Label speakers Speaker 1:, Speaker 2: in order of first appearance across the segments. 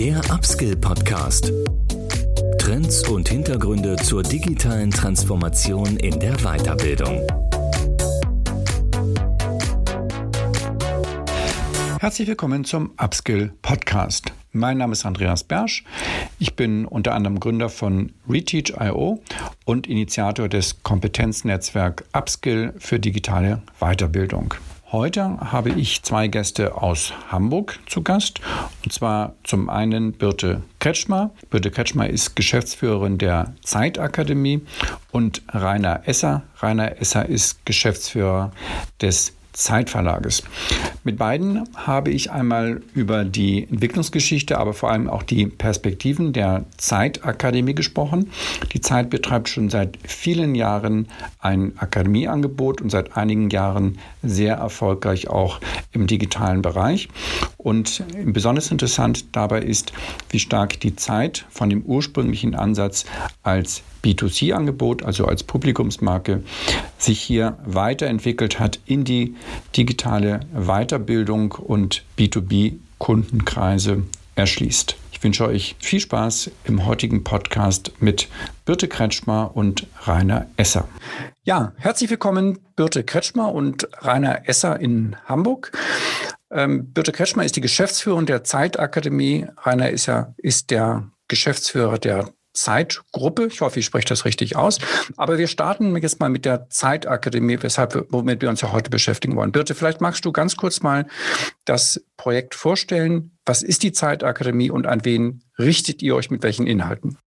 Speaker 1: Der Upskill Podcast. Trends und Hintergründe zur digitalen Transformation in der Weiterbildung.
Speaker 2: Herzlich willkommen zum Upskill Podcast. Mein Name ist Andreas Bersch. Ich bin unter anderem Gründer von Reteach.io und Initiator des Kompetenznetzwerk Upskill für digitale Weiterbildung. Heute habe ich zwei Gäste aus Hamburg zu Gast. Und zwar zum einen Birte Kretschmer. Birte Kretschmer ist Geschäftsführerin der Zeitakademie und Rainer Esser. Rainer Esser ist Geschäftsführer des Zeitverlages. Mit beiden habe ich einmal über die Entwicklungsgeschichte, aber vor allem auch die Perspektiven der Zeitakademie gesprochen. Die Zeit betreibt schon seit vielen Jahren ein Akademieangebot und seit einigen Jahren sehr erfolgreich auch im digitalen Bereich. Und besonders interessant dabei ist, wie stark die Zeit von dem ursprünglichen Ansatz als B2C-Angebot, also als Publikumsmarke, sich hier weiterentwickelt hat in die digitale Weiterbildung und B2B-Kundenkreise erschließt. Ich wünsche euch viel Spaß im heutigen Podcast mit Birte Kretschmer und Rainer Esser. Ja, herzlich willkommen Birte Kretschmer und Rainer Esser in Hamburg. Ähm, Birte Kretschmer ist die Geschäftsführerin der Zeitakademie. Rainer Esser ist der Geschäftsführer der Zeitgruppe. Ich hoffe, ich spreche das richtig aus. Aber wir starten jetzt mal mit der Zeitakademie, weshalb, womit wir uns ja heute beschäftigen wollen. Birte, vielleicht magst du ganz kurz mal das Projekt vorstellen. Was ist die Zeitakademie und an wen richtet ihr euch mit welchen Inhalten?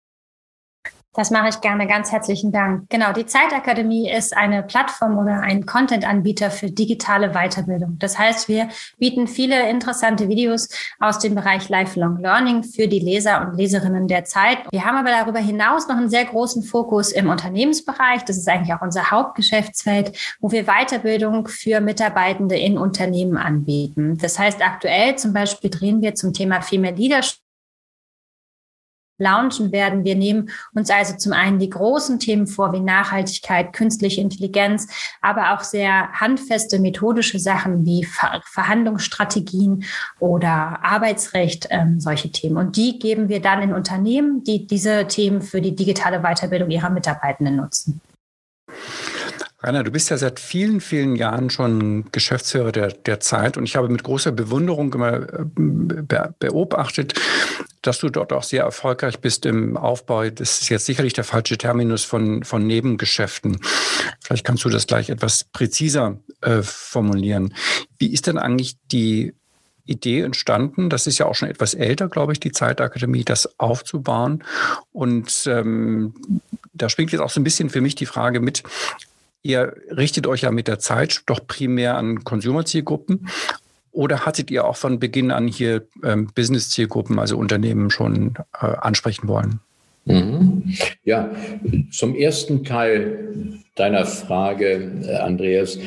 Speaker 3: Das mache ich gerne. Ganz herzlichen Dank. Genau, die Zeitakademie ist eine Plattform oder ein Content-Anbieter für digitale Weiterbildung. Das heißt, wir bieten viele interessante Videos aus dem Bereich Lifelong Learning für die Leser und Leserinnen der Zeit. Wir haben aber darüber hinaus noch einen sehr großen Fokus im Unternehmensbereich. Das ist eigentlich auch unser Hauptgeschäftsfeld, wo wir Weiterbildung für Mitarbeitende in Unternehmen anbieten. Das heißt, aktuell zum Beispiel drehen wir zum Thema Female Leadership launchen werden. Wir nehmen uns also zum einen die großen Themen vor, wie Nachhaltigkeit, künstliche Intelligenz, aber auch sehr handfeste methodische Sachen wie Ver Verhandlungsstrategien oder Arbeitsrecht, ähm, solche Themen. Und die geben wir dann in Unternehmen, die diese Themen für die digitale Weiterbildung ihrer Mitarbeitenden nutzen.
Speaker 2: Rainer, du bist ja seit vielen, vielen Jahren schon Geschäftsführer der, der Zeit und ich habe mit großer Bewunderung immer äh, beobachtet, dass du dort auch sehr erfolgreich bist im Aufbau. Das ist jetzt sicherlich der falsche Terminus von, von Nebengeschäften. Vielleicht kannst du das gleich etwas präziser äh, formulieren. Wie ist denn eigentlich die Idee entstanden. Das ist ja auch schon etwas älter, glaube ich, die Zeitakademie, das aufzubauen. Und ähm, da springt jetzt auch so ein bisschen für mich die Frage mit, Ihr richtet euch ja mit der Zeit doch primär an Consumer-Zielgruppen. Oder hattet ihr auch von Beginn an hier ähm, Business-Zielgruppen, also Unternehmen schon äh, ansprechen wollen?
Speaker 4: Mhm. Ja, zum ersten Teil deiner Frage, äh, Andreas.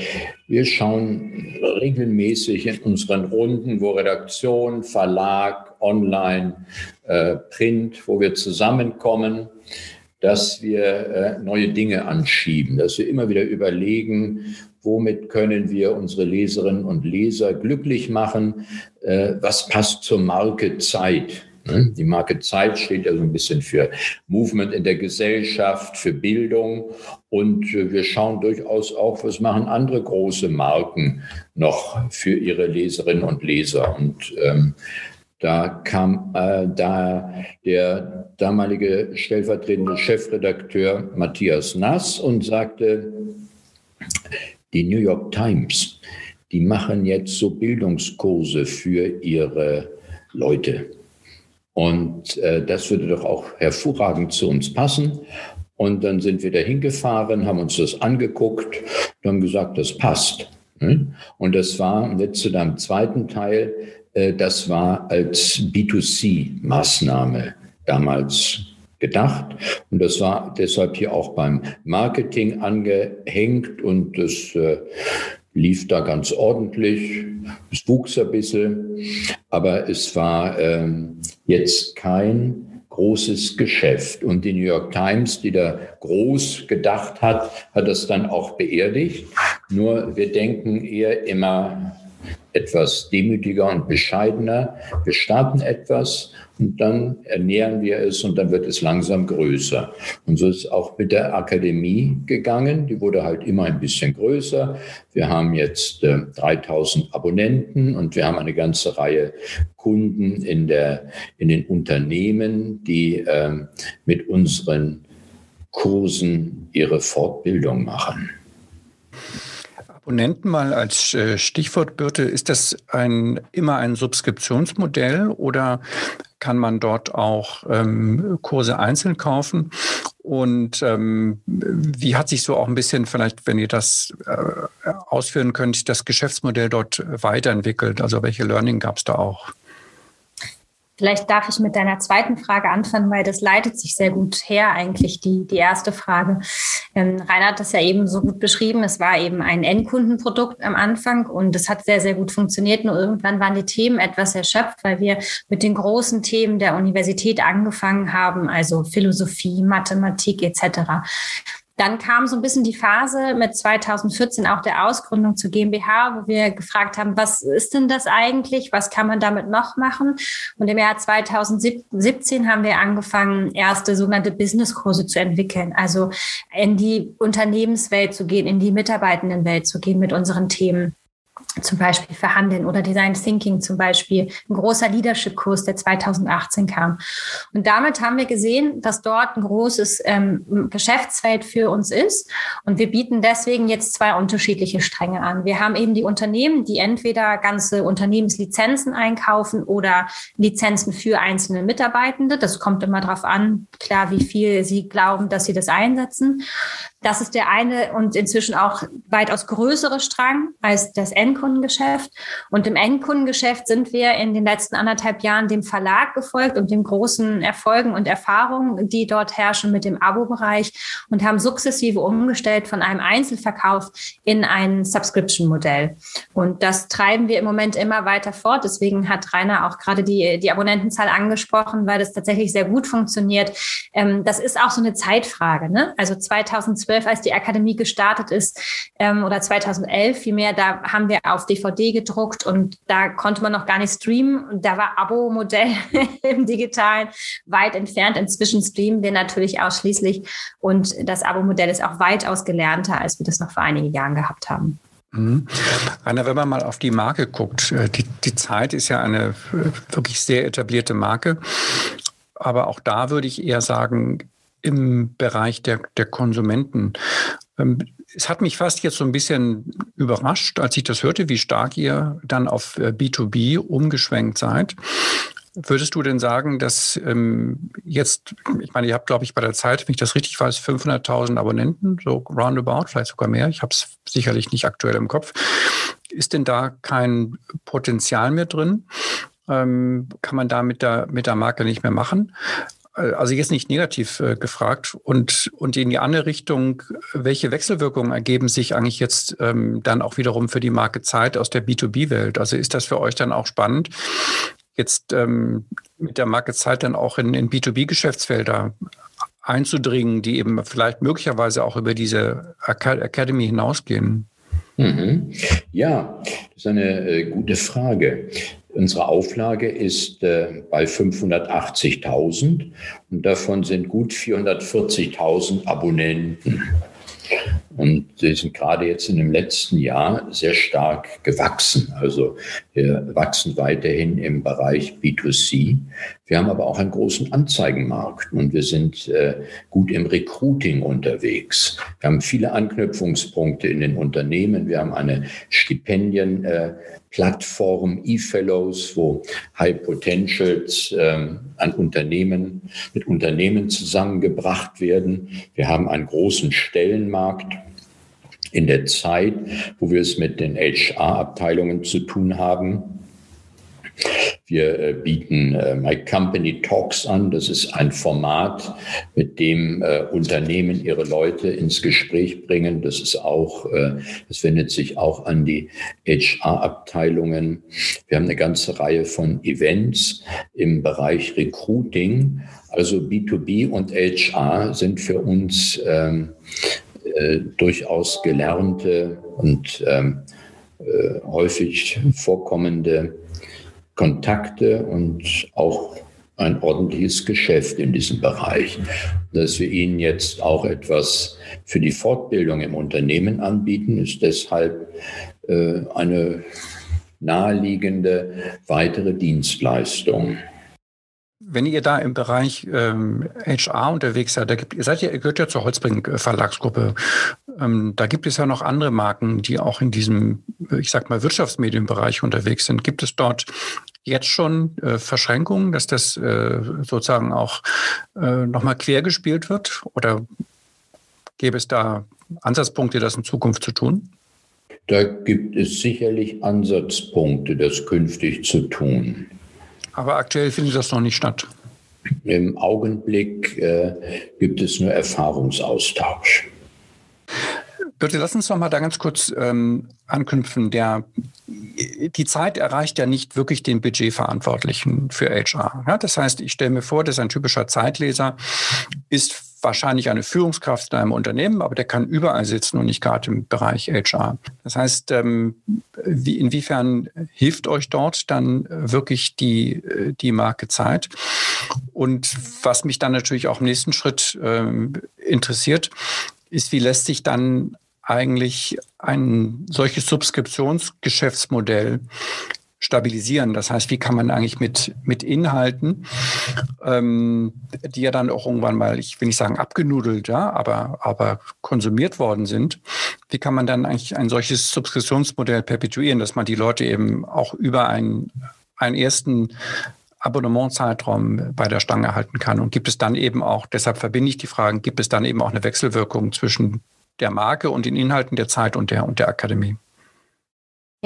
Speaker 4: Wir schauen regelmäßig in unseren Runden, wo Redaktion, Verlag, Online, äh, Print, wo wir zusammenkommen, dass wir äh, neue Dinge anschieben, dass wir immer wieder überlegen, womit können wir unsere Leserinnen und Leser glücklich machen, äh, was passt zur Marke Zeit. Ne? Die Marke Zeit steht ja so ein bisschen für Movement in der Gesellschaft, für Bildung. Und äh, wir schauen durchaus auch, was machen andere große Marken noch für ihre Leserinnen und Leser. Und ähm, da kam äh, da der damalige stellvertretende Chefredakteur Matthias Nass und sagte, die New York Times, die machen jetzt so Bildungskurse für ihre Leute. Und äh, das würde doch auch hervorragend zu uns passen. Und dann sind wir da hingefahren, haben uns das angeguckt und haben gesagt, das passt. Hm? Und das war, jetzt zu deinem zweiten Teil, das war als B2C-Maßnahme damals gedacht. Und das war deshalb hier auch beim Marketing angehängt und das äh, lief da ganz ordentlich. Es wuchs ein bisschen, aber es war ähm, jetzt kein großes Geschäft. Und die New York Times, die da groß gedacht hat, hat das dann auch beerdigt. Nur wir denken eher immer etwas demütiger und bescheidener. Wir starten etwas und dann ernähren wir es und dann wird es langsam größer. Und so ist es auch mit der Akademie gegangen. Die wurde halt immer ein bisschen größer. Wir haben jetzt äh, 3000 Abonnenten und wir haben eine ganze Reihe Kunden in, der, in den Unternehmen, die äh, mit unseren Kursen ihre Fortbildung machen.
Speaker 2: Abonnenten mal als äh, Stichwort, Birte, ist das ein, immer ein Subskriptionsmodell oder kann man dort auch ähm, Kurse einzeln kaufen? Und ähm, wie hat sich so auch ein bisschen, vielleicht, wenn ihr das äh, ausführen könnt, das Geschäftsmodell dort weiterentwickelt? Also welche Learning gab es da auch?
Speaker 3: Vielleicht darf ich mit deiner zweiten Frage anfangen, weil das leitet sich sehr gut her, eigentlich die, die erste Frage. Ähm, Rainer hat das ja eben so gut beschrieben. Es war eben ein Endkundenprodukt am Anfang und es hat sehr, sehr gut funktioniert. Nur irgendwann waren die Themen etwas erschöpft, weil wir mit den großen Themen der Universität angefangen haben, also Philosophie, Mathematik etc. Dann kam so ein bisschen die Phase mit 2014 auch der Ausgründung zur GmbH, wo wir gefragt haben, was ist denn das eigentlich? Was kann man damit noch machen? Und im Jahr 2017 haben wir angefangen, erste sogenannte Businesskurse zu entwickeln. Also in die Unternehmenswelt zu gehen, in die Mitarbeitendenwelt zu gehen mit unseren Themen zum Beispiel Verhandeln oder Design Thinking zum Beispiel, ein großer Leadership-Kurs, der 2018 kam. Und damit haben wir gesehen, dass dort ein großes ähm, Geschäftsfeld für uns ist. Und wir bieten deswegen jetzt zwei unterschiedliche Stränge an. Wir haben eben die Unternehmen, die entweder ganze Unternehmenslizenzen einkaufen oder Lizenzen für einzelne Mitarbeitende. Das kommt immer darauf an, klar, wie viel sie glauben, dass sie das einsetzen. Das ist der eine und inzwischen auch weitaus größere Strang als das Endkundengeschäft. Und im Endkundengeschäft sind wir in den letzten anderthalb Jahren dem Verlag gefolgt und den großen Erfolgen und Erfahrungen, die dort herrschen mit dem Abo-Bereich und haben sukzessive umgestellt von einem Einzelverkauf in ein Subscription-Modell. Und das treiben wir im Moment immer weiter fort. Deswegen hat Rainer auch gerade die, die Abonnentenzahl angesprochen, weil das tatsächlich sehr gut funktioniert. Ähm, das ist auch so eine Zeitfrage. Ne? Also 2012 2012, als die Akademie gestartet ist, ähm, oder 2011 vielmehr, da haben wir auf DVD gedruckt und da konnte man noch gar nicht streamen. Da war Abo-Modell im Digitalen weit entfernt. Inzwischen streamen wir natürlich ausschließlich und das Abo-Modell ist auch weitaus gelernter, als wir das noch vor einigen Jahren gehabt haben.
Speaker 2: Mhm. Rainer, wenn man mal auf die Marke guckt, äh, die, die Zeit ist ja eine äh, wirklich sehr etablierte Marke. Aber auch da würde ich eher sagen, im Bereich der, der Konsumenten. Es hat mich fast jetzt so ein bisschen überrascht, als ich das hörte, wie stark ihr dann auf B2B äh, umgeschwenkt seid. Würdest du denn sagen, dass ähm, jetzt, ich meine, ihr habt, glaube ich, bei der Zeit, wenn ich das richtig weiß, 500.000 Abonnenten, so roundabout, vielleicht sogar mehr. Ich habe es sicherlich nicht aktuell im Kopf. Ist denn da kein Potenzial mehr drin? Ähm, kann man da mit der, mit der Marke nicht mehr machen? Äh, also jetzt nicht negativ äh, gefragt und, und in die andere Richtung, welche Wechselwirkungen ergeben sich eigentlich jetzt ähm, dann auch wiederum für die Marke Zeit aus der B2B-Welt? Also ist das für euch dann auch spannend, jetzt ähm, mit der Marke Zeit dann auch in, in B2B-Geschäftsfelder einzudringen, die eben vielleicht möglicherweise auch über diese Academy hinausgehen?
Speaker 4: Mhm. Ja, das ist eine äh, gute Frage. Unsere Auflage ist äh, bei 580.000 und davon sind gut 440.000 Abonnenten. Und sie sind gerade jetzt in dem letzten Jahr sehr stark gewachsen. Also wir wachsen weiterhin im Bereich B2C. Wir haben aber auch einen großen Anzeigenmarkt und wir sind äh, gut im Recruiting unterwegs. Wir haben viele Anknüpfungspunkte in den Unternehmen. Wir haben eine Stipendienplattform, äh, E-Fellows, wo High Potentials äh, an Unternehmen, mit Unternehmen zusammengebracht werden. Wir haben einen großen Stellenmarkt in der Zeit, wo wir es mit den HR-Abteilungen zu tun haben. Wir äh, bieten äh, My Company Talks an. Das ist ein Format, mit dem äh, Unternehmen ihre Leute ins Gespräch bringen. Das ist auch, das wendet sich auch an die HR-Abteilungen. Wir haben eine ganze Reihe von Events im Bereich Recruiting. Also B2B und HR sind für uns ähm, äh, durchaus gelernte und ähm, äh, häufig vorkommende Kontakte und auch ein ordentliches Geschäft in diesem Bereich. Dass wir Ihnen jetzt auch etwas für die Fortbildung im Unternehmen anbieten, ist deshalb äh, eine naheliegende weitere Dienstleistung.
Speaker 2: Wenn ihr da im Bereich ähm, HR unterwegs seid, da gibt, ihr seid ja, ihr gehört ja zur Holzbring Verlagsgruppe. Ähm, da gibt es ja noch andere Marken, die auch in diesem, ich sag mal, Wirtschaftsmedienbereich unterwegs sind. Gibt es dort jetzt schon äh, Verschränkungen, dass das äh, sozusagen auch äh, nochmal quergespielt wird? Oder gäbe es da Ansatzpunkte, das in Zukunft zu tun?
Speaker 4: Da gibt es sicherlich Ansatzpunkte, das künftig zu tun.
Speaker 2: Aber aktuell findet das noch nicht statt.
Speaker 4: Im Augenblick äh, gibt es nur Erfahrungsaustausch.
Speaker 2: Bitte lass uns noch mal da ganz kurz ähm, anknüpfen. Der, die Zeit erreicht ja nicht wirklich den Budgetverantwortlichen für HR. Ja, das heißt, ich stelle mir vor, dass ein typischer Zeitleser ist wahrscheinlich eine Führungskraft in einem Unternehmen, aber der kann überall sitzen und nicht gerade im Bereich HR. Das heißt, ähm, wie, inwiefern hilft euch dort dann wirklich die, die Marke Zeit? Und was mich dann natürlich auch im nächsten Schritt ähm, interessiert, ist, wie lässt sich dann eigentlich ein solches Subskriptionsgeschäftsmodell stabilisieren. Das heißt, wie kann man eigentlich mit, mit Inhalten, ähm, die ja dann auch irgendwann mal, ich will nicht sagen abgenudelt, ja, aber, aber konsumiert worden sind, wie kann man dann eigentlich ein solches Subskriptionsmodell perpetuieren, dass man die Leute eben auch über einen, einen ersten Abonnementzeitraum bei der Stange halten kann. Und gibt es dann eben auch, deshalb verbinde ich die Fragen, gibt es dann eben auch eine Wechselwirkung zwischen der Marke und den Inhalten der Zeit und der, und der Akademie?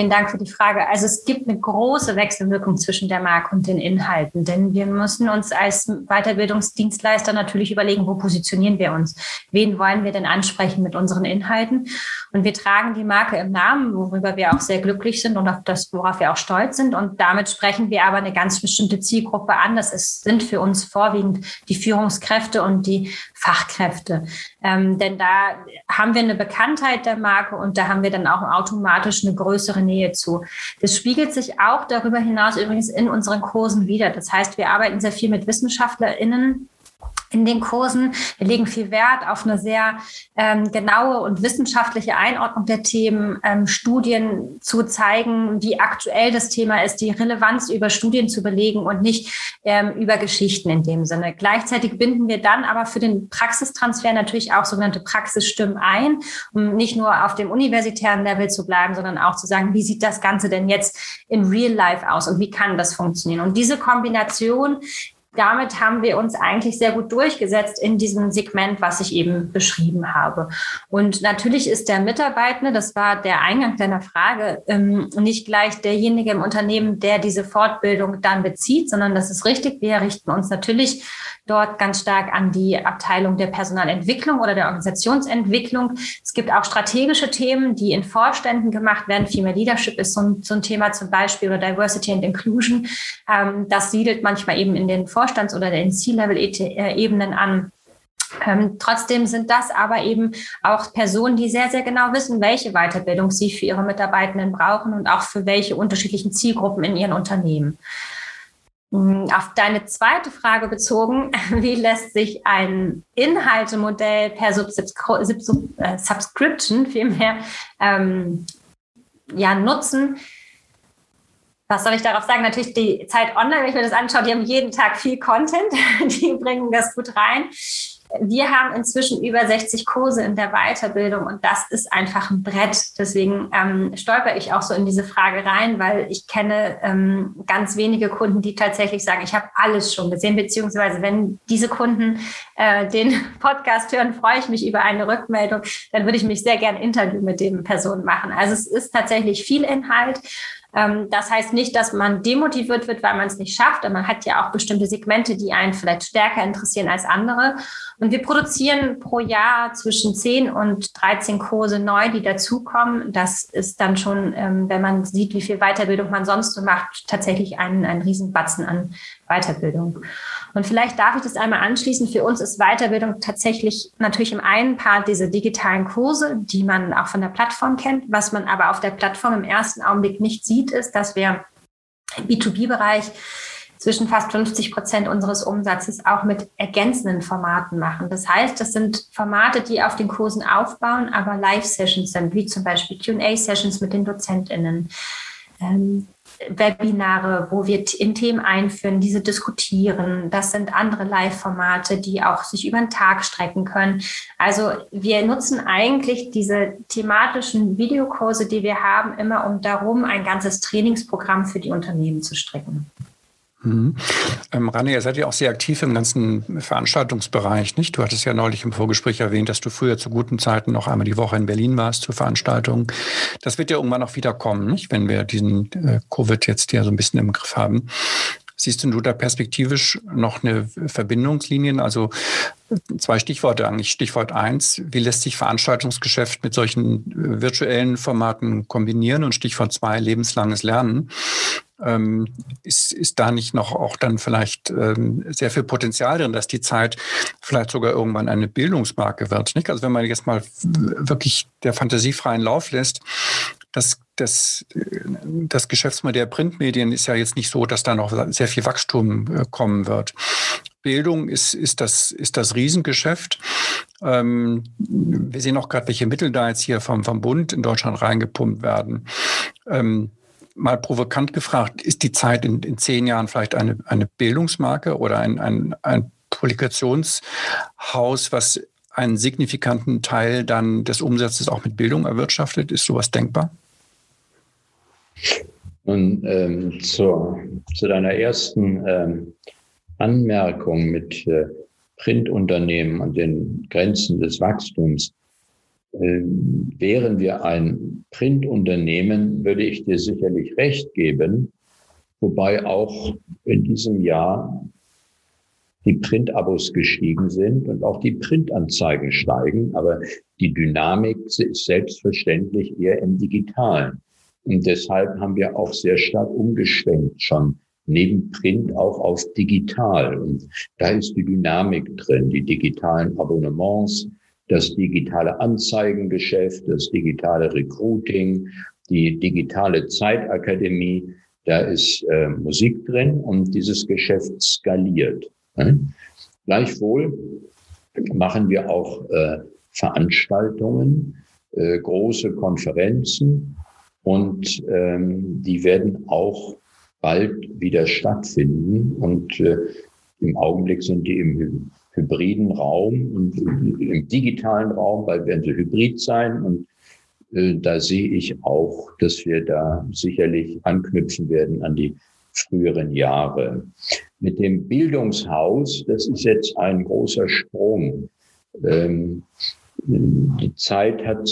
Speaker 3: Vielen Dank für die Frage. Also es gibt eine große Wechselwirkung zwischen der Marke und den Inhalten, denn wir müssen uns als Weiterbildungsdienstleister natürlich überlegen, wo positionieren wir uns? Wen wollen wir denn ansprechen mit unseren Inhalten? Und wir tragen die Marke im Namen, worüber wir auch sehr glücklich sind und auf das, worauf wir auch stolz sind. Und damit sprechen wir aber eine ganz bestimmte Zielgruppe an. Das ist, sind für uns vorwiegend die Führungskräfte und die Fachkräfte. Ähm, denn da haben wir eine Bekanntheit der Marke und da haben wir dann auch automatisch eine größere Nähe zu. Das spiegelt sich auch darüber hinaus übrigens in unseren Kursen wieder. Das heißt, wir arbeiten sehr viel mit WissenschaftlerInnen in den Kursen. Wir legen viel Wert auf eine sehr ähm, genaue und wissenschaftliche Einordnung der Themen, ähm, Studien zu zeigen, wie aktuell das Thema ist, die Relevanz über Studien zu belegen und nicht ähm, über Geschichten in dem Sinne. Gleichzeitig binden wir dann aber für den Praxistransfer natürlich auch sogenannte Praxisstimmen ein, um nicht nur auf dem universitären Level zu bleiben, sondern auch zu sagen, wie sieht das Ganze denn jetzt in Real Life aus und wie kann das funktionieren? Und diese Kombination damit haben wir uns eigentlich sehr gut durchgesetzt in diesem Segment, was ich eben beschrieben habe. Und natürlich ist der Mitarbeitende, das war der Eingang deiner Frage, ähm, nicht gleich derjenige im Unternehmen, der diese Fortbildung dann bezieht, sondern das ist richtig. Wir richten uns natürlich dort ganz stark an die Abteilung der Personalentwicklung oder der Organisationsentwicklung. Es gibt auch strategische Themen, die in Vorständen gemacht werden. Female Leadership ist so ein, so ein Thema zum Beispiel oder Diversity and Inclusion. Ähm, das siedelt manchmal eben in den Vorstands- oder den C-Level-Ebenen an. Ähm, trotzdem sind das aber eben auch Personen, die sehr, sehr genau wissen, welche Weiterbildung sie für ihre Mitarbeitenden brauchen und auch für welche unterschiedlichen Zielgruppen in ihren Unternehmen. Hm, auf deine zweite Frage bezogen, wie lässt sich ein Inhaltemodell per äh, Subscription vielmehr ähm, ja, nutzen? Was soll ich darauf sagen? Natürlich die Zeit online, wenn ich mir das anschaue, die haben jeden Tag viel Content, die bringen das gut rein. Wir haben inzwischen über 60 Kurse in der Weiterbildung und das ist einfach ein Brett. Deswegen ähm, stolper ich auch so in diese Frage rein, weil ich kenne ähm, ganz wenige Kunden, die tatsächlich sagen, ich habe alles schon gesehen, beziehungsweise wenn diese Kunden äh, den Podcast hören, freue ich mich über eine Rückmeldung, dann würde ich mich sehr gern Interview mit den Personen machen. Also es ist tatsächlich viel Inhalt. Ähm, das heißt nicht, dass man demotiviert wird, weil man es nicht schafft. man hat ja auch bestimmte Segmente, die einen vielleicht stärker interessieren als andere. Und wir produzieren pro Jahr zwischen 10 und 13 Kurse neu, die dazukommen. Das ist dann schon, ähm, wenn man sieht, wie viel Weiterbildung man sonst so macht, tatsächlich ein, ein Riesenbatzen an Weiterbildung. Und vielleicht darf ich das einmal anschließen. Für uns ist Weiterbildung tatsächlich natürlich im einen Part diese digitalen Kurse, die man auch von der Plattform kennt. Was man aber auf der Plattform im ersten Augenblick nicht sieht, ist, dass wir im B2B-Bereich zwischen fast 50 Prozent unseres Umsatzes auch mit ergänzenden Formaten machen. Das heißt, das sind Formate, die auf den Kursen aufbauen, aber Live-Sessions sind, wie zum Beispiel QA-Sessions mit den DozentInnen. Ähm, Webinare, wo wir in Themen einführen, diese diskutieren. Das sind andere Live-Formate, die auch sich über den Tag strecken können. Also wir nutzen eigentlich diese thematischen Videokurse, die wir haben, immer um darum ein ganzes Trainingsprogramm für die Unternehmen zu stricken.
Speaker 2: Mhm. Ähm, Rani, ihr seid ja auch sehr aktiv im ganzen Veranstaltungsbereich, nicht? Du hattest ja neulich im Vorgespräch erwähnt, dass du früher zu guten Zeiten noch einmal die Woche in Berlin warst zur Veranstaltung. Das wird ja irgendwann auch wieder kommen, nicht? Wenn wir diesen äh, Covid jetzt ja so ein bisschen im Griff haben. Siehst du da perspektivisch noch eine Verbindungslinien? Also zwei Stichworte eigentlich. Stichwort eins, wie lässt sich Veranstaltungsgeschäft mit solchen äh, virtuellen Formaten kombinieren? Und Stichwort zwei, lebenslanges Lernen. Ähm, ist, ist da nicht noch auch dann vielleicht ähm, sehr viel Potenzial drin, dass die Zeit vielleicht sogar irgendwann eine Bildungsmarke wird? Nicht? Also wenn man jetzt mal wirklich der Fantasie freien Lauf lässt, das, das, das Geschäftsmodell der Printmedien ist ja jetzt nicht so, dass da noch sehr viel Wachstum äh, kommen wird. Bildung ist, ist, das, ist das Riesengeschäft. Ähm, wir sehen auch gerade, welche Mittel da jetzt hier vom, vom Bund in Deutschland reingepumpt werden. Ähm, mal provokant gefragt, ist die Zeit in, in zehn Jahren vielleicht eine, eine Bildungsmarke oder ein, ein, ein Publikationshaus, was einen signifikanten Teil dann des Umsatzes auch mit Bildung erwirtschaftet? Ist sowas denkbar?
Speaker 4: Und ähm, zur, zu deiner ersten ähm, Anmerkung mit äh, Printunternehmen und den Grenzen des Wachstums. Äh, wären wir ein Printunternehmen, würde ich dir sicherlich recht geben, wobei auch in diesem Jahr die Printabos gestiegen sind und auch die Printanzeigen steigen, aber die Dynamik ist selbstverständlich eher im Digitalen. Und deshalb haben wir auch sehr stark umgeschwenkt schon neben Print auch auf digital. Und da ist die Dynamik drin, die digitalen Abonnements, das digitale Anzeigengeschäft, das digitale Recruiting, die digitale Zeitakademie. Da ist äh, Musik drin und dieses Geschäft skaliert. Ne? Gleichwohl machen wir auch äh, Veranstaltungen, äh, große Konferenzen und ähm, die werden auch bald wieder stattfinden. Und äh, im Augenblick sind die im hybriden Raum und im digitalen Raum, bald werden sie hybrid sein. Und äh, da sehe ich auch, dass wir da sicherlich anknüpfen werden an die früheren Jahre. Mit dem Bildungshaus, das ist jetzt ein großer Sprung. Ähm, die Zeit hat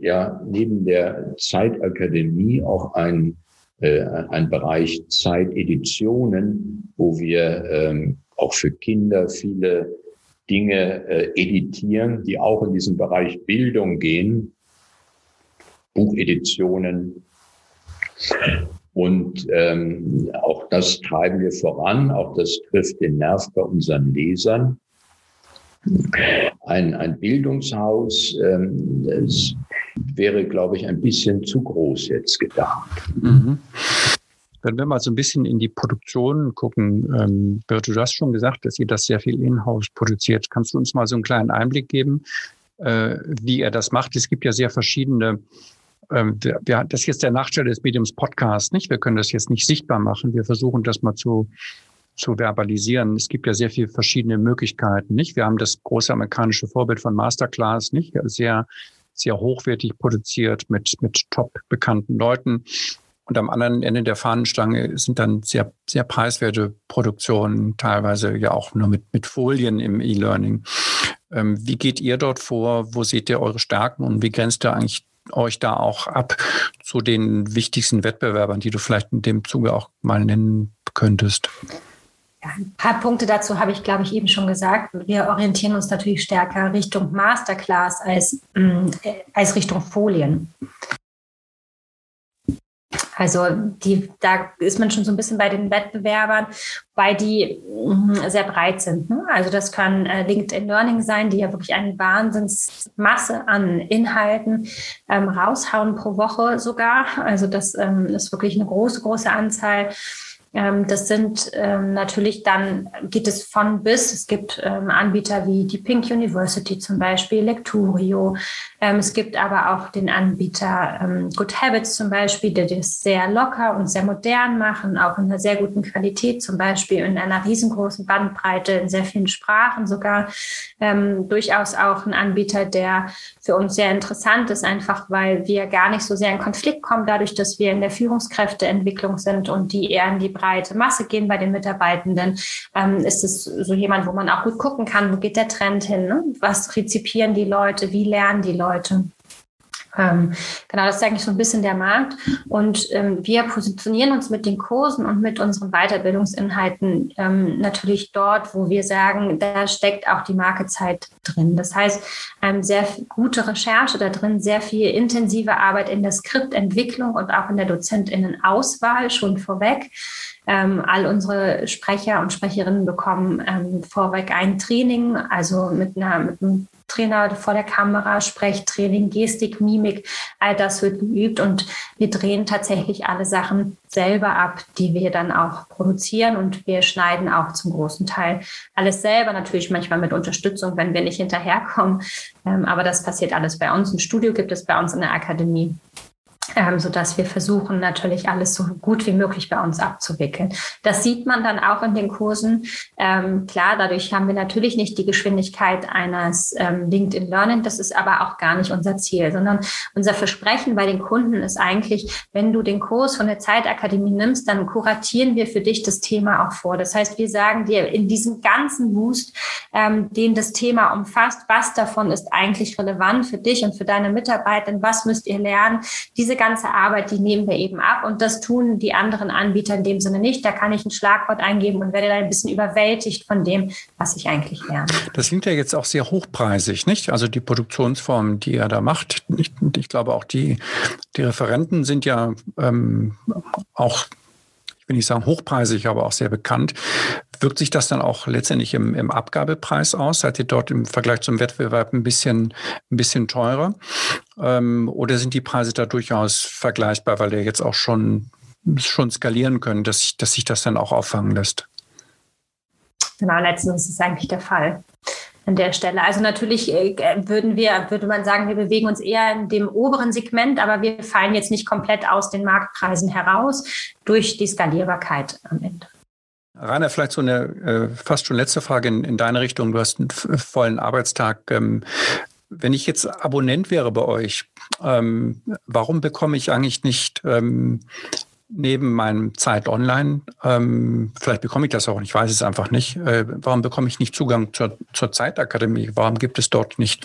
Speaker 4: ja neben der Zeitakademie auch ein äh, ein Bereich Zeiteditionen, wo wir ähm, auch für Kinder viele Dinge äh, editieren, die auch in diesen Bereich Bildung gehen, Bucheditionen. Und ähm, auch das treiben wir voran, auch das trifft den Nerv bei unseren Lesern. Ein, ein Bildungshaus ähm, wäre, glaube ich, ein bisschen zu groß jetzt gedacht. Mhm.
Speaker 2: Wenn wir mal so ein bisschen in die Produktion gucken, ähm, Birte, du hast schon gesagt, dass ihr das sehr viel in-house produziert. Kannst du uns mal so einen kleinen Einblick geben, äh, wie er das macht? Es gibt ja sehr verschiedene ähm, wir, das ist jetzt der Nachteil des Mediums Podcast, nicht? Wir können das jetzt nicht sichtbar machen. Wir versuchen das mal zu, zu verbalisieren. Es gibt ja sehr viele verschiedene Möglichkeiten, nicht? Wir haben das große amerikanische Vorbild von Masterclass, nicht? Sehr sehr hochwertig produziert mit, mit top bekannten Leuten. Und am anderen Ende der Fahnenstange sind dann sehr, sehr preiswerte Produktionen, teilweise ja auch nur mit, mit Folien im E-Learning. Ähm, wie geht ihr dort vor? Wo seht ihr eure Stärken und wie grenzt ihr eigentlich euch da auch ab zu den wichtigsten Wettbewerbern, die du vielleicht in dem Zuge auch mal nennen könntest?
Speaker 3: Ja, ein paar Punkte dazu habe ich, glaube ich, eben schon gesagt. Wir orientieren uns natürlich stärker Richtung Masterclass als, äh, als Richtung Folien. Also die, da ist man schon so ein bisschen bei den Wettbewerbern, weil die mh, sehr breit sind. Ne? Also das kann äh, LinkedIn Learning sein, die ja wirklich eine Wahnsinnsmasse an Inhalten ähm, raushauen pro Woche sogar. Also das ähm, ist wirklich eine große, große Anzahl. Ähm, das sind ähm, natürlich dann, geht es von bis. Es gibt ähm, Anbieter wie die Pink University zum Beispiel, Lecturio. Es gibt aber auch den Anbieter Good Habits zum Beispiel, die das sehr locker und sehr modern machen, auch in einer sehr guten Qualität, zum Beispiel in einer riesengroßen Bandbreite, in sehr vielen Sprachen sogar. Ähm, durchaus auch ein Anbieter, der für uns sehr interessant ist, einfach weil wir gar nicht so sehr in Konflikt kommen, dadurch, dass wir in der Führungskräfteentwicklung sind und die eher in die breite Masse gehen bei den Mitarbeitenden, ähm, ist es so jemand, wo man auch gut gucken kann, wo geht der Trend hin, ne? was rezipieren die Leute, wie lernen die Leute. Ähm, genau, das ist eigentlich so ein bisschen der Markt. Und ähm, wir positionieren uns mit den Kursen und mit unseren Weiterbildungsinhalten ähm, natürlich dort, wo wir sagen, da steckt auch die Markezeit drin. Das heißt, ähm, sehr gute Recherche da drin, sehr viel intensive Arbeit in der Skriptentwicklung und auch in der Dozentinnenauswahl schon vorweg. Ähm, all unsere Sprecher und Sprecherinnen bekommen ähm, vorweg ein Training, also mit, einer, mit einem Trainer vor der Kamera, Sprechtraining, Gestik, Mimik, all das wird geübt und wir drehen tatsächlich alle Sachen selber ab, die wir dann auch produzieren und wir schneiden auch zum großen Teil alles selber, natürlich manchmal mit Unterstützung, wenn wir nicht hinterherkommen, ähm, aber das passiert alles bei uns. Ein Studio gibt es bei uns in der Akademie ähm, so dass wir versuchen natürlich alles so gut wie möglich bei uns abzuwickeln. Das sieht man dann auch in den Kursen. Ähm, klar, dadurch haben wir natürlich nicht die Geschwindigkeit eines ähm, LinkedIn Learning. Das ist aber auch gar nicht unser Ziel, sondern unser Versprechen bei den Kunden ist eigentlich, wenn du den Kurs von der Zeitakademie nimmst, dann kuratieren wir für dich das Thema auch vor. Das heißt, wir sagen dir in diesem ganzen Boost, ähm, den das Thema umfasst, was davon ist eigentlich relevant für dich und für deine Mitarbeiter, was müsst ihr lernen. Diese ganze Arbeit, die nehmen wir eben ab und das tun die anderen Anbieter in dem Sinne nicht. Da kann ich ein Schlagwort eingeben und werde dann ein bisschen überwältigt von dem, was ich eigentlich lerne.
Speaker 2: Das klingt ja jetzt auch sehr hochpreisig, nicht? Also die Produktionsform, die er da macht. Ich, ich glaube auch die, die Referenten sind ja ähm, auch ich will nicht sagen hochpreisig, aber auch sehr bekannt. Wirkt sich das dann auch letztendlich im, im Abgabepreis aus? Seid ihr dort im Vergleich zum Wettbewerb ein bisschen, ein bisschen teurer? Ähm, oder sind die Preise da durchaus vergleichbar, weil ihr jetzt auch schon, schon skalieren können, dass sich, dass sich das dann auch auffangen lässt?
Speaker 3: Genau, letztens ist es eigentlich der Fall an der Stelle. Also natürlich äh, würden wir, würde man sagen, wir bewegen uns eher in dem oberen Segment, aber wir fallen jetzt nicht komplett aus den Marktpreisen heraus durch die Skalierbarkeit am Ende.
Speaker 2: Rainer, vielleicht so eine äh, fast schon letzte Frage in, in deine Richtung. Du hast einen vollen Arbeitstag. Ähm, wenn ich jetzt Abonnent wäre bei euch, ähm, warum bekomme ich eigentlich nicht ähm, neben meinem Zeit online, ähm, vielleicht bekomme ich das auch, ich weiß es einfach nicht, äh, warum bekomme ich nicht Zugang zur, zur Zeitakademie? Warum gibt es dort nicht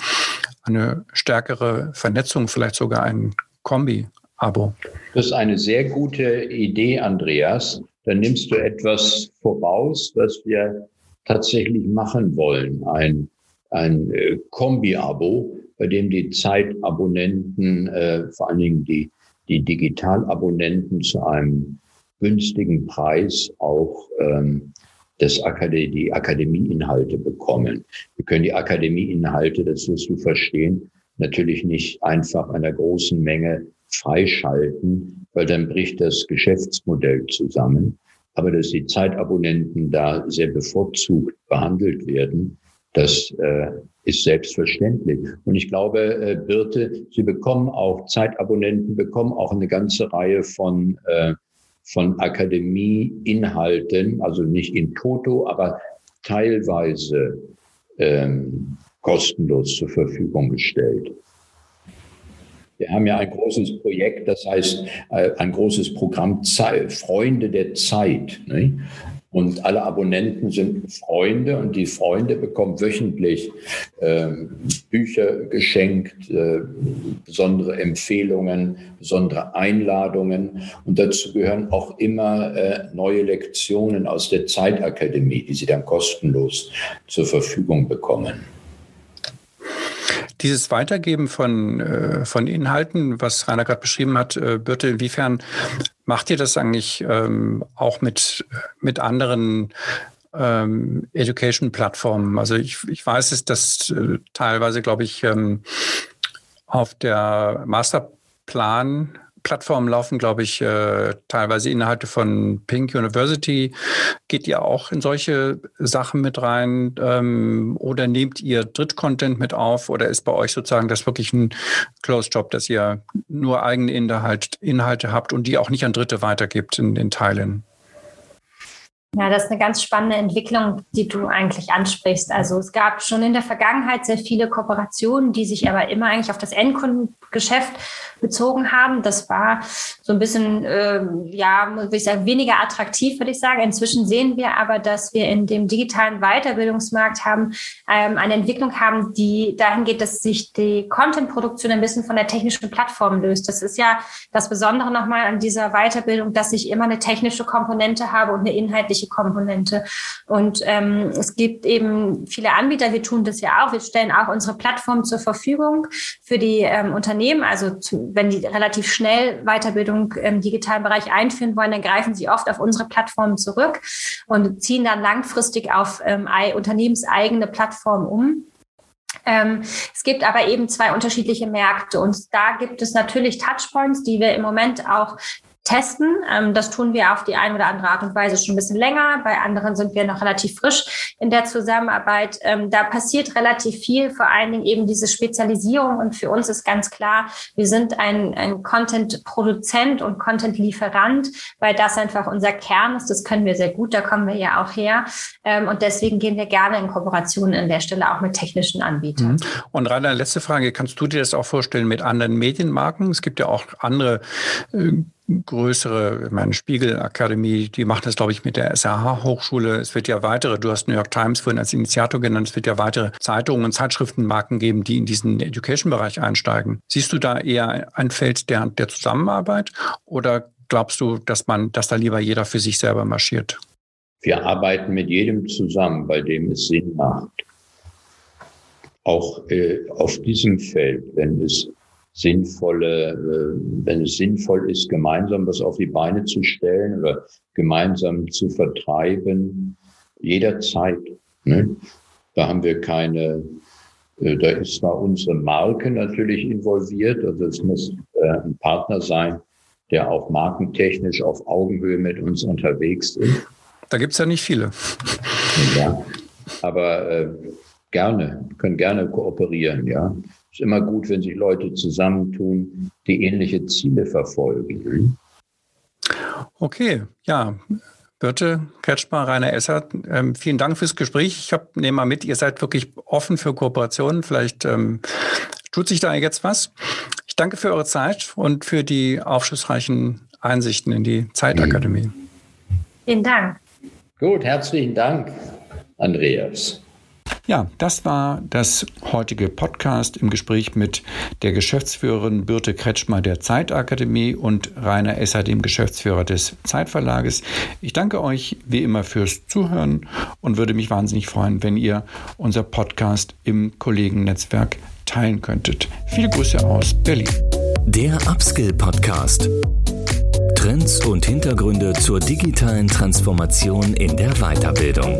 Speaker 2: eine stärkere Vernetzung, vielleicht sogar ein Kombi-Abo?
Speaker 4: Das ist eine sehr gute Idee, Andreas. Dann nimmst du etwas voraus, was wir tatsächlich machen wollen. Ein, ein äh, Kombi-Abo, bei dem die Zeitabonnenten, äh, vor allen Dingen die die Digitalabonnenten zu einem günstigen Preis auch ähm, das Akademie, die Akademieinhalte bekommen. Wir können die Akademieinhalte, das wirst du verstehen, natürlich nicht einfach einer großen Menge freischalten, weil dann bricht das Geschäftsmodell zusammen. Aber dass die Zeitabonnenten da sehr bevorzugt behandelt werden, das äh, ist selbstverständlich. Und ich glaube, äh, Birte, Sie bekommen auch Zeitabonnenten, bekommen auch eine ganze Reihe von, äh, von Akademieinhalten, also nicht in Toto, aber teilweise ähm, kostenlos zur Verfügung gestellt. Wir haben ja ein großes Projekt, das heißt äh, ein großes Programm Freunde der Zeit. Ne? Und alle Abonnenten sind Freunde und die Freunde bekommen wöchentlich äh, Bücher geschenkt, äh, besondere Empfehlungen, besondere Einladungen. Und dazu gehören auch immer äh, neue Lektionen aus der Zeitakademie, die sie dann kostenlos zur Verfügung bekommen.
Speaker 2: Dieses Weitergeben von, äh, von Inhalten, was Rainer gerade beschrieben hat, äh, Birte, inwiefern macht ihr das eigentlich ähm, auch mit, mit anderen ähm, Education-Plattformen? Also ich, ich weiß es, dass äh, teilweise, glaube ich, ähm, auf der Masterplan Plattformen laufen, glaube ich, äh, teilweise Inhalte von Pink University. Geht ihr auch in solche Sachen mit rein ähm, oder nehmt ihr Drittcontent mit auf oder ist bei euch sozusagen das wirklich ein Closed Job, dass ihr nur eigene Inhalt, Inhalte habt und die auch nicht an Dritte weitergibt in den Teilen?
Speaker 3: Ja, das ist eine ganz spannende Entwicklung, die du eigentlich ansprichst. Also es gab schon in der Vergangenheit sehr viele Kooperationen, die sich aber immer eigentlich auf das Endkundengeschäft bezogen haben. Das war so ein bisschen, äh, ja, würde ich sagen, weniger attraktiv, würde ich sagen. Inzwischen sehen wir aber, dass wir in dem digitalen Weiterbildungsmarkt haben, ähm, eine Entwicklung haben, die dahin geht, dass sich die Content-Produktion ein bisschen von der technischen Plattform löst. Das ist ja das Besondere nochmal an dieser Weiterbildung, dass ich immer eine technische Komponente habe und eine inhaltliche menschliche Komponente. Und ähm, es gibt eben viele Anbieter, wir tun das ja auch, wir stellen auch unsere Plattform zur Verfügung für die ähm, Unternehmen. Also zu, wenn die relativ schnell Weiterbildung im digitalen Bereich einführen wollen, dann greifen sie oft auf unsere Plattform zurück und ziehen dann langfristig auf ähm, unternehmenseigene Plattformen um. Ähm, es gibt aber eben zwei unterschiedliche Märkte und da gibt es natürlich Touchpoints, die wir im Moment auch testen. Ähm, das tun wir auf die eine oder andere Art und Weise schon ein bisschen länger. Bei anderen sind wir noch relativ frisch in der Zusammenarbeit. Ähm, da passiert relativ viel, vor allen Dingen eben diese Spezialisierung. Und für uns ist ganz klar, wir sind ein, ein Content-Produzent und Content-Lieferant, weil das einfach unser Kern ist. Das können wir sehr gut, da kommen wir ja auch her. Ähm, und deswegen gehen wir gerne in Kooperation an der Stelle auch mit technischen Anbietern. Mhm.
Speaker 2: Und Rainer, letzte Frage. Kannst du dir das auch vorstellen mit anderen Medienmarken? Es gibt ja auch andere äh, größere, ich meine Spiegelakademie, die macht das, glaube ich, mit der SRH-Hochschule. Es wird ja weitere, du hast New York Times vorhin als Initiator genannt, es wird ja weitere Zeitungen und Zeitschriftenmarken geben, die in diesen Education-Bereich einsteigen. Siehst du da eher ein Feld der, der Zusammenarbeit oder glaubst du, dass man, dass da lieber jeder für sich selber marschiert?
Speaker 4: Wir arbeiten mit jedem zusammen, bei dem es Sinn macht. Auch äh, auf diesem Feld, wenn es sinnvolle, äh, wenn es sinnvoll ist, gemeinsam was auf die Beine zu stellen oder gemeinsam zu vertreiben, jederzeit. Ne? Da haben wir keine, äh, da ist zwar unsere Marke natürlich involviert, also es muss äh, ein Partner sein, der auch markentechnisch auf Augenhöhe mit uns unterwegs ist.
Speaker 2: Da gibt's ja nicht viele.
Speaker 4: Ja, aber äh, gerne, können gerne kooperieren, ja ist immer gut, wenn sich Leute zusammentun, die ähnliche Ziele verfolgen.
Speaker 2: Okay, ja. Birte Kretschmer, Rainer Essert, ähm, vielen Dank fürs Gespräch. Ich hab, nehme mal mit, ihr seid wirklich offen für Kooperationen. Vielleicht ähm, tut sich da jetzt was. Ich danke für eure Zeit und für die aufschlussreichen Einsichten in die Zeitakademie.
Speaker 3: Vielen Dank.
Speaker 4: Gut, herzlichen Dank, Andreas.
Speaker 2: Ja, das war das heutige Podcast im Gespräch mit der Geschäftsführerin Birte Kretschmer der Zeitakademie und Rainer Esser, dem Geschäftsführer des Zeitverlages. Ich danke euch wie immer fürs Zuhören und würde mich wahnsinnig freuen, wenn ihr unser Podcast im Kollegennetzwerk teilen könntet. Viele Grüße aus Berlin.
Speaker 1: Der Upskill Podcast. Trends und Hintergründe zur digitalen Transformation in der Weiterbildung.